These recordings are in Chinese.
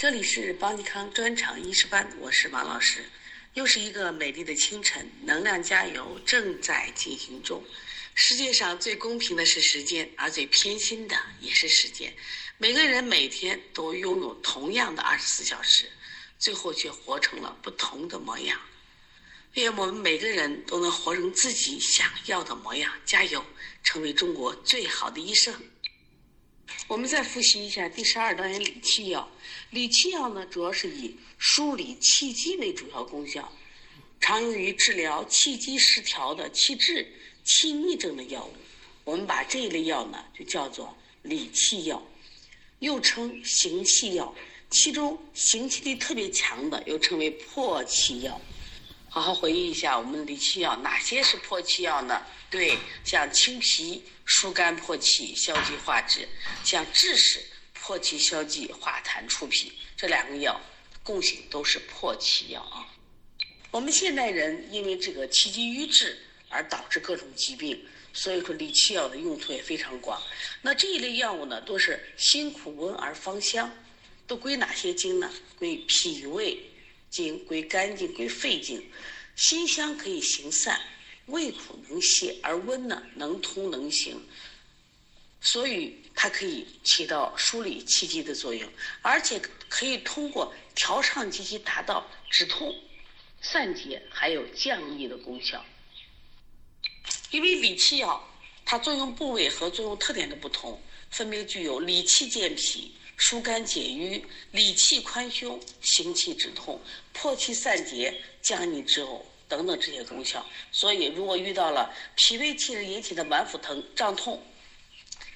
这里是邦尼康专场医师班，我是王老师。又是一个美丽的清晨，能量加油正在进行中。世界上最公平的是时间，而最偏心的也是时间。每个人每天都拥有同样的二十四小时，最后却活成了不同的模样。愿我们每个人都能活成自己想要的模样，加油，成为中国最好的医生。我们再复习一下第十二单元理气药。理气药呢，主要是以梳理气机为主要功效，常用于治疗气机失调的气滞、气逆症的药物。我们把这一类药呢，就叫做理气药，又称行气药。其中行气力特别强的，又称为破气药。好好回忆一下，我们理气药哪些是破气药呢？对，像清脾疏肝破气消积化滞，像枳实破气消积化痰除脾，这两个药共性都是破气药啊。我们现代人因为这个气机瘀滞而导致各种疾病，所以说理气药的用途也非常广。那这一类药物呢，都是辛苦温而芳香，都归哪些经呢？归脾胃经、归肝经、归肺经。辛香可以行散。味苦能泻，而温呢能通能行，所以它可以起到梳理气机的作用，而且可以通过调畅气机达到止痛、散结还有降逆的功效。因为理气药它作用部位和作用特点的不同，分别具有理气健脾、疏肝解郁、理气宽胸、行气止痛、破气散结、降逆止呕。等等这些功效，所以如果遇到了脾胃气滞引起的脘腹疼、胀痛，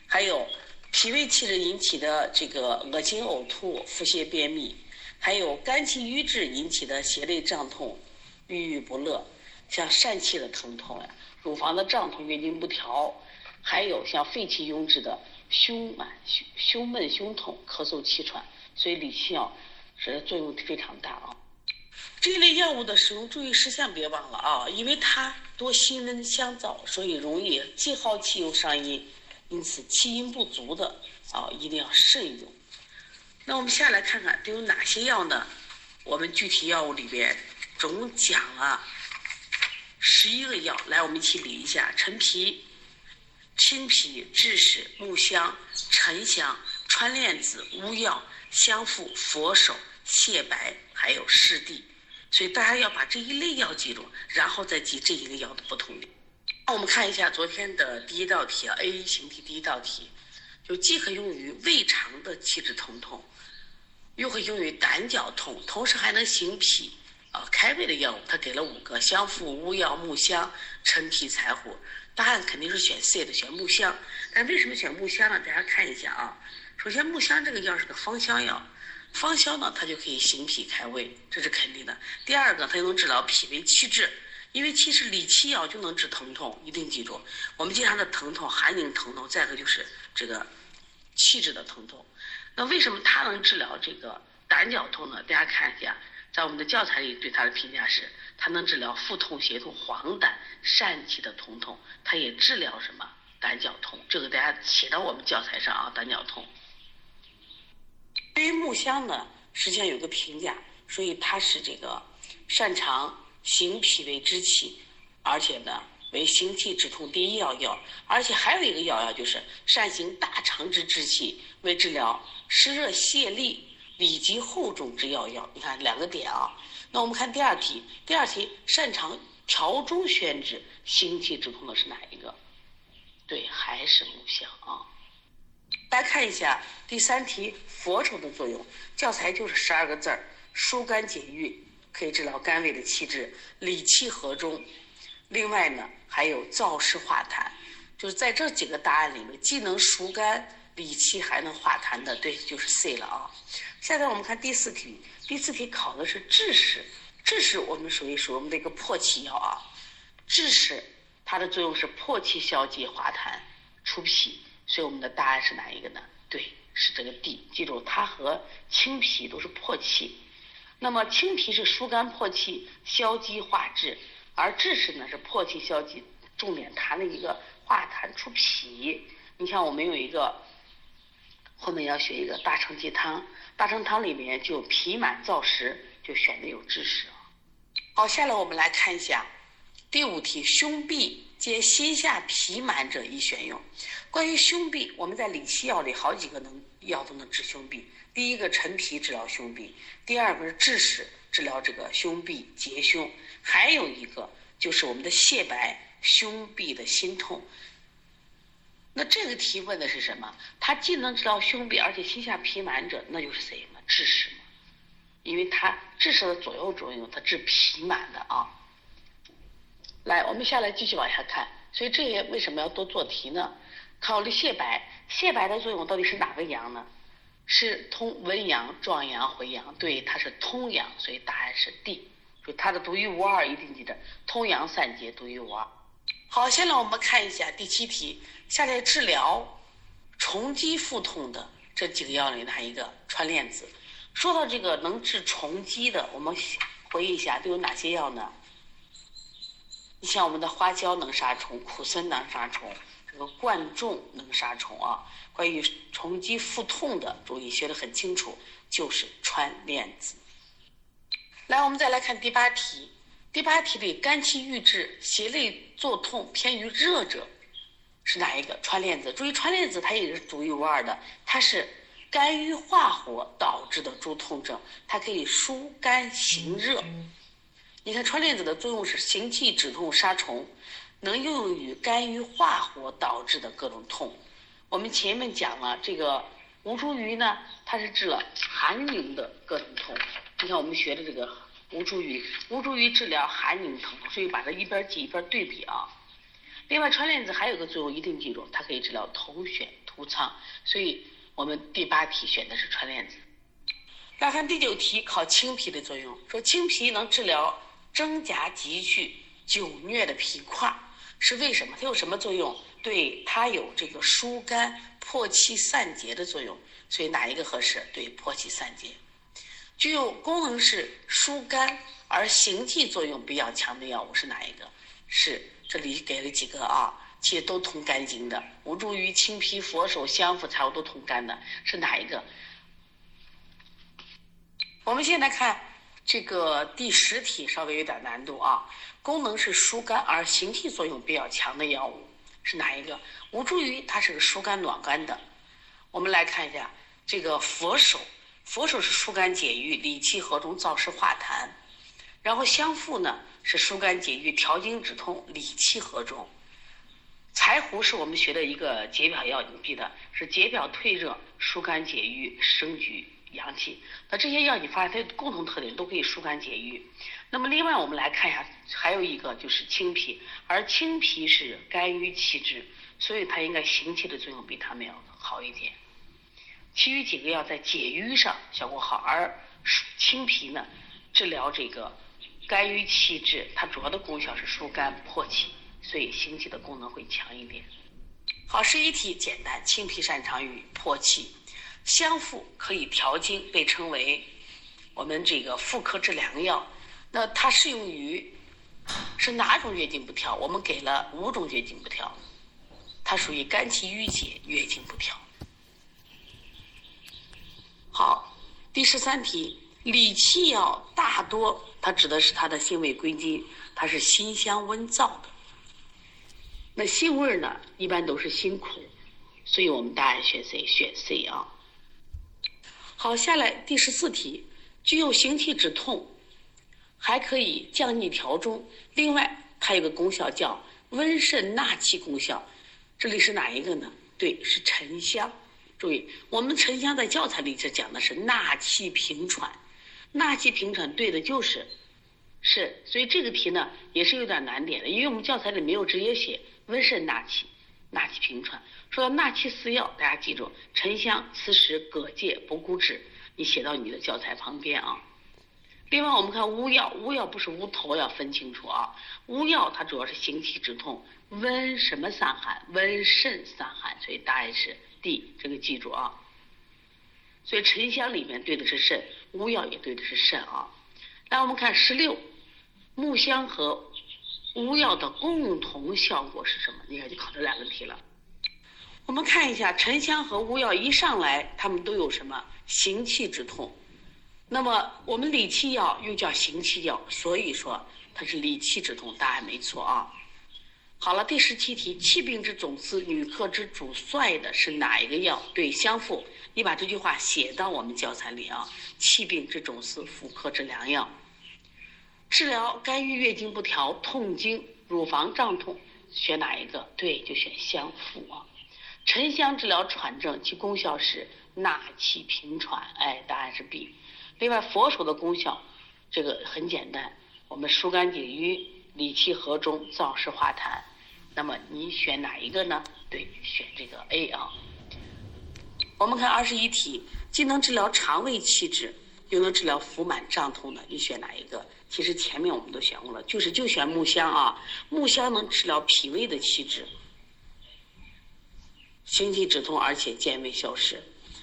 还有脾胃气滞引起的这个恶心、呕吐、腹泻、便秘，还有肝气郁滞引起的胁肋胀痛、郁郁不乐，像疝气的疼痛呀、乳房的胀痛、月经不调，还有像肺气壅滞的胸满、胸胸闷、胸痛、咳嗽、气喘，所以理气药是作用非常大啊。这类药物的使用注意事项别忘了啊，因为它多辛温香燥，所以容易既耗气又伤阴，因此气阴不足的啊一定要慎用。那我们下来看看都有哪些药呢？我们具体药物里边总共讲了十一个药，来我们一起理一下：陈皮、青皮、枳实、木香、沉香、川链子、乌药、香附、佛手、泻白，还有湿地。所以大家要把这一类药记住，然后再记这一类药的不同点。那我们看一下昨天的第一道题啊，A 型题第一道题，就既可用于胃肠的气滞疼痛，又可用于胆绞痛，同时还能行脾啊开胃的药物，它给了五个：香附、乌药、木香、陈皮、柴胡。答案肯定是选 C 的，选木香。但为什么选木香呢？大家看一下啊，首先木香这个药是个芳香药。芳香呢，它就可以行脾开胃，这是肯定的。第二个，它又能治疗脾胃气滞，因为其实理气药就能治疼痛，一定记住。我们经常的疼痛，寒凝疼痛，再一个就是这个气滞的疼痛。那为什么它能治疗这个胆绞痛呢？大家看一下，在我们的教材里对它的评价是，它能治疗腹痛、胁痛、黄疸、疝气的疼痛，它也治疗什么胆绞痛？这个大家写到我们教材上啊，胆绞痛。对于木香呢，实际上有个评价，所以它是这个擅长行脾胃之气，而且呢为行气止痛第一要药，而且还有一个要药就是善行大肠之之气，为治疗湿热泄痢、里积厚重之要药。你看两个点啊。那我们看第二题，第二题擅长调中宣治、行气止痛的是哪一个？对，还是木香啊。大家看一下第三题，佛手的作用，教材就是十二个字儿：疏肝解郁，可以治疗肝胃的气滞，理气和中。另外呢，还有燥湿化痰，就是在这几个答案里面，既能疏肝理气，还能化痰的，对，就是 C 了啊。下面我们看第四题，第四题考的是枳实，枳实我们属于属我们的一个破气药啊。枳实它的作用是破气消积化痰除脾。所以我们的答案是哪一个呢？对，是这个 D。记住，它和青皮都是破气。那么青皮是疏肝破气、消积化滞，而枳实呢是破气消积，重点谈了一个化痰除脾。你像我们有一个后面要学一个大承气汤，大承汤里面就脾满燥实，就选的有枳实。好，下来我们来看一下第五题：胸痹皆心下脾满者宜选用。关于胸痹，我们在理气药里好几个能药都能治胸痹。第一个陈皮治疗胸痹，第二个是枳实治疗这个胸痹结胸，还有一个就是我们的泻白胸痹的心痛。那这个题问的是什么？它既能治疗胸痹，而且心下痞满者，那就是谁嘛？枳实嘛。因为它枳实的左右作用，它治脾满的啊。来，我们下来继续往下看。所以这些为什么要多做题呢？考虑泻白，泻白的作用到底是哪个阳呢？是通温阳、壮阳、回阳。对，它是通阳，所以答案是 D。就它的独一无二，一定记得通阳散结，独一无二。好，现在我们看一下第七题，下列治疗虫积腹痛的这几个药里哪一个？穿链子。说到这个能治虫积的，我们回忆一下都有哪些药呢？你像我们的花椒能杀虫，苦参能杀虫，这个贯众能杀虫啊。关于虫积腹痛的，注意学得很清楚，就是穿链子。来，我们再来看第八题。第八题里，肝气郁滞、胁肋作痛偏于热者，是哪一个？穿链子。注意，穿链子它也是独一无二的，它是。肝郁化火导致的诸痛症，它可以疏肝行热。你看穿链子的作用是行气止痛杀虫，能用于肝郁化火导致的各种痛。我们前面讲了这个吴茱萸呢，它是治了寒凝的各种痛。你看我们学的这个吴茱萸，吴茱萸治疗寒凝疼痛，所以把它一边记一边对比啊。另外穿链子还有个作用，一定记住，它可以治疗头癣突疮，所以。我们第八题选的是穿链子。来看第九题，考青皮的作用。说青皮能治疗蒸夹急剧、久疟的皮块，是为什么？它有什么作用？对，它有这个疏肝、破气、散结的作用。所以哪一个合适？对，破气散结。具有功能是疏肝而行气作用比较强的药物是哪一个？是这里给了几个啊？其实都通肝经的，吴茱萸、青皮、佛手、香附、柴胡都通肝的，是哪一个？我们现在看这个第十题，稍微有点难度啊。功能是疏肝而行气作用比较强的药物是哪一个？吴茱萸它是个疏肝暖肝的。我们来看一下这个佛手，佛手是疏肝解郁、理气和中、燥湿化痰。然后香附呢是疏肝解郁、调经止痛、理气和中。柴胡是我们学的一个解表药，你记得是解表退热、疏肝解郁、升举阳气。那这些药你发现它共同特点都可以疏肝解郁。那么另外我们来看一下，还有一个就是青皮，而青皮是肝郁气滞，所以它应该行气的作用比它们要好一点。其余几个药在解郁上效果好，而青皮呢治疗这个肝郁气滞，它主要的功效是疏肝破气。所以行气的功能会强一点。好，十一题简单，青皮擅长于破气，香附可以调经，被称为我们这个妇科治良药。那它适用于是哪种月经不调？我们给了五种月经不调，它属于肝气郁结，月经不调。好，第十三题，理气药大多它指的是它的性味归经，它是辛香温燥的。那性味呢，一般都是辛苦，所以我们答案选 C，选 C 啊。好，下来第十四题，具有行气止痛，还可以降逆调中，另外它有个功效叫温肾纳气功效，这里是哪一个呢？对，是沉香。注意，我们沉香在教材里是讲的是纳气平喘，纳气平喘对的就是是，所以这个题呢也是有点难点的，因为我们教材里没有直接写。温肾纳气，纳气平喘。说到纳气四药，大家记住：沉香、磁石、葛芥、补骨脂。你写到你的教材旁边啊。另外，我们看乌药，乌药不是乌头，要分清楚啊。乌药它主要是行气止痛，温什么散寒？温肾散寒。所以答案是 D，这个记住啊。所以沉香里面对的是肾，乌药也对的是肾啊。来，我们看十六，木香和。乌药的共同效果是什么？你看，就考这两个题了。我们看一下沉香和乌药一上来，它们都有什么行气止痛？那么我们理气药又叫行气药，所以说它是理气止痛，答案没错啊。好了，第十七题，气病之总司，女科之主帅的是哪一个药？对，相附。你把这句话写到我们教材里啊。气病之总司，妇科之良药。治疗肝郁、月经不调、痛经、乳房胀痛，选哪一个？对，就选相附啊。沉香治疗喘症，其功效是纳气平喘。哎，答案是 B。另外，佛手的功效，这个很简单，我们疏肝解郁、理气和中、燥湿化痰。那么你选哪一个呢？对，选这个 A 啊。我们看二十一题，既能治疗肠胃气滞，又能治疗腹满胀痛的，你选哪一个？其实前面我们都选过了，就是就选木香啊。木香能治疗脾胃的气滞，行气止痛，而且健胃消食。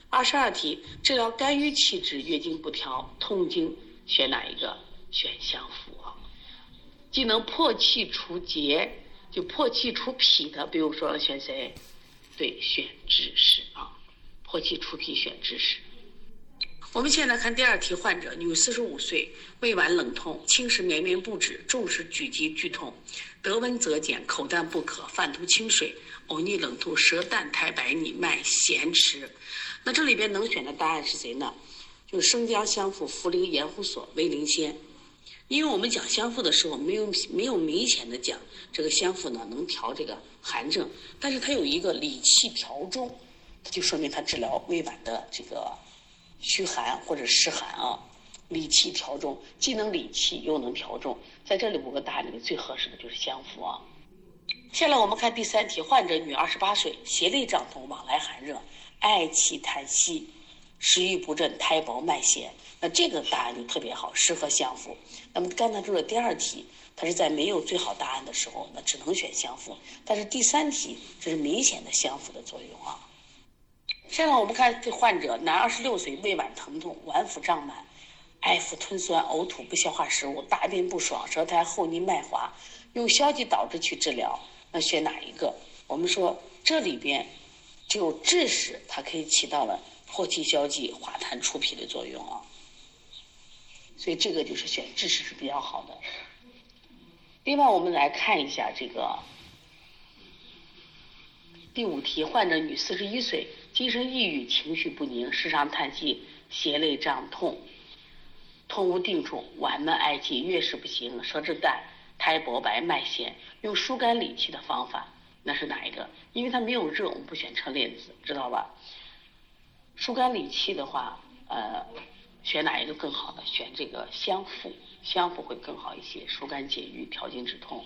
二十二题，治疗肝郁气滞、月经不调、痛经，选哪一个？选香附啊。既能破气除结。就破气除痞的，比如说选谁？对，选枳实啊。破气除痞选枳实。我们现在看第二题，患者女，四十五岁，胃脘冷痛，轻食绵绵不止，重时举急剧痛，得温则减，口淡不渴，泛吐清水，呕逆冷吐，舌淡苔白腻，脉弦迟。那这里边能选的答案是谁呢？就是生姜香附茯苓盐胡索威灵仙。因为我们讲香附的时候，没有没有明显的讲这个香附呢能调这个寒症，但是它有一个理气调中，就说明它治疗胃脘的这个虚寒或者湿寒啊。理气调中，既能理气又能调中，在这里五个答案里面最合适的就是香附啊。下来我们看第三题，患者女，二十八岁，胁肋胀痛，往来寒热，嗳气痰息。食欲不振，苔薄脉弦，那这个答案就特别好，适合相附。那么刚才说的第二题，它是在没有最好答案的时候，那只能选相附。但是第三题，这是明显的相附的作用啊。现在我们看这患者，男，二十六岁，胃脘疼痛，脘腹胀满，爱腹吞酸，呕吐，不消化食物，大便不爽，舌苔厚腻脉滑，用消积导滞去治疗，那选哪一个？我们说这里边就枳实，它可以起到了。破气消积、化痰除痞的作用啊，所以这个就是选枳实是比较好的。另外，我们来看一下这个第五题：患者女，四十一岁，精神抑郁，情绪不宁，时常叹气，胁肋胀痛，痛无定处，脘闷嗳气，月事不行，舌质淡，苔薄白，脉弦，用疏肝理气的方法，那是哪一个？因为它没有热，我们不选车链子，知道吧？疏肝理气的话，呃，选哪一个更好呢？选这个香附，香附会更好一些，疏肝解郁，调经止痛。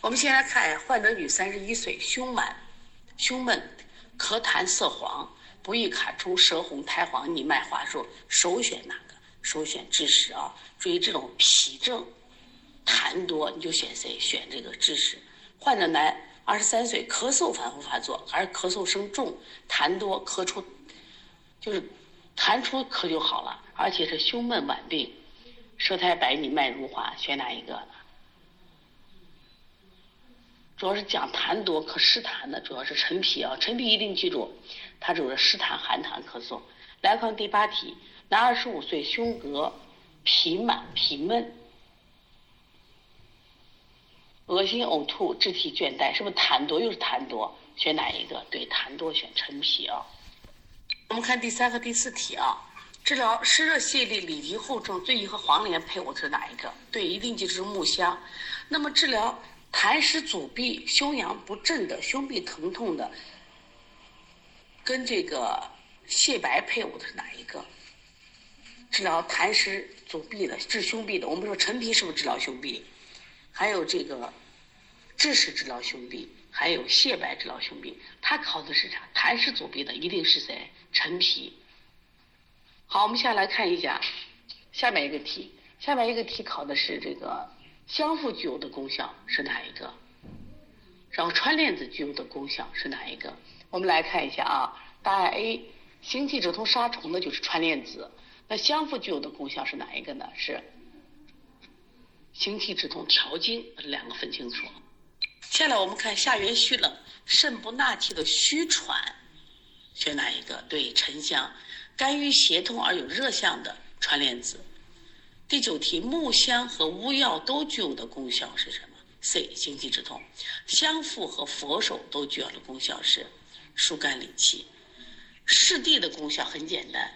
我们先来看患者女，三十一岁，胸满、胸闷、咳痰色黄，不易卡出，舌红苔黄腻，脉滑数，首选哪个？首选枳实啊。注意这种脾症痰多，你就选谁？选这个枳实。患者男，二十三岁，咳嗽反复发作，而咳嗽声重，痰多，咳出。就是痰出咳就好了，而且是胸闷脘病，舌苔白腻脉如滑，选哪一个？主要是讲痰多咳湿痰的，主要是陈皮啊，陈皮一定记住，它主要是湿痰寒痰咳嗽。来看第八题，男，二十五岁，胸膈痞满痞闷，恶心呕吐，肢体倦怠，是不是痰多？又是痰多，选哪一个？对，痰多选陈皮啊。我们看第三和第四题啊，治疗湿热泄痢、里急后重，最宜和黄连配伍的是哪一个？对，一定记住是木香。那么治疗痰湿阻闭、胸阳不振的、胸壁疼痛的，跟这个泻白配伍的是哪一个？治疗痰湿阻闭的、治胸痹的，我们说陈皮是不是治疗胸痹？还有这个枳实治疗胸痹。还有泻白治疗胸痹，它考的是啥？痰湿阻闭的一定是谁？陈皮。好，我们下来看一下下面一个题。下面一个题考的是这个香附具有的功效是哪一个？然后川链子具有的功效是哪一个？我们来看一下啊，答案 A，行气止痛杀虫的就是川链子。那香附具有的功效是哪一个呢？是行气止痛调经，两个分清楚。下来我们看下元虚冷，肾不纳气的虚喘，选哪一个？对，沉香。肝郁胁痛而有热象的川莲子。第九题，木香和乌药都具有的功效是什么？C. 行气止痛。香附和佛手都具有的功效是疏肝理气。湿地的功效很简单，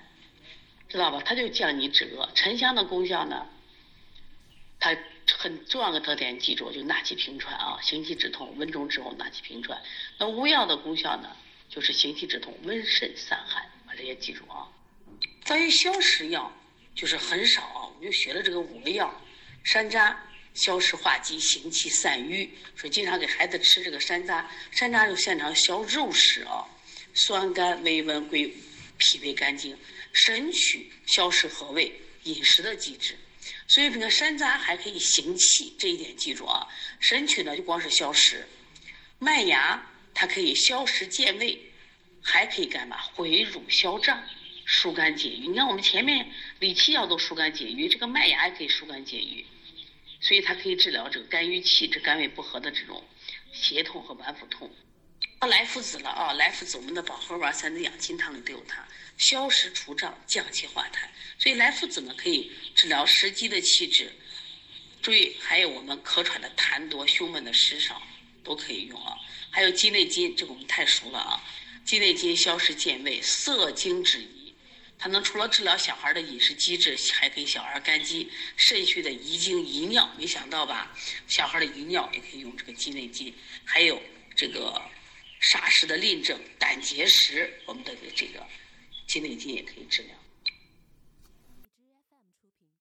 知道吧？它就降你止恶。沉香的功效呢？它很重要的特点，记住就纳气平喘啊，行气止痛，温中止呕，纳气平喘。那乌药的功效呢，就是行气止痛，温肾散寒，把这些记住啊。关于消食药，就是很少啊，我们就学了这个五味药：山楂消食化积，行气散瘀，所以经常给孩子吃这个山楂。山楂就擅长消肉食啊。酸甘微温归脾胃肝经，神曲消食和胃，饮食的机制。所以这个山楂还可以行气，这一点记住啊。神曲呢就光是消食，麦芽它可以消食健胃，还可以干嘛？回乳消胀，疏肝解郁。你看我们前面理气药都疏肝解郁，这个麦芽也可以疏肝解郁，所以它可以治疗这个肝郁气滞、肝胃不和的这种胁痛和脘腹痛。来附子了啊！来附子，我们的保和丸、三子养心汤里都有它，消食除胀、降气化痰。所以来附子呢，可以治疗食积的气滞。注意，还有我们咳喘的痰多、胸闷的湿少，都可以用啊。还有鸡内金，这个我们太熟了啊。鸡内金消食健胃、涩精止遗，它能除了治疗小孩的饮食机制，还可以小孩肝积、肾虚的遗精遗尿。没想到吧？小孩的遗尿也可以用这个鸡内金。还有这个。傻氏的淋症、胆结石，我们的这个鸡内金也可以治疗。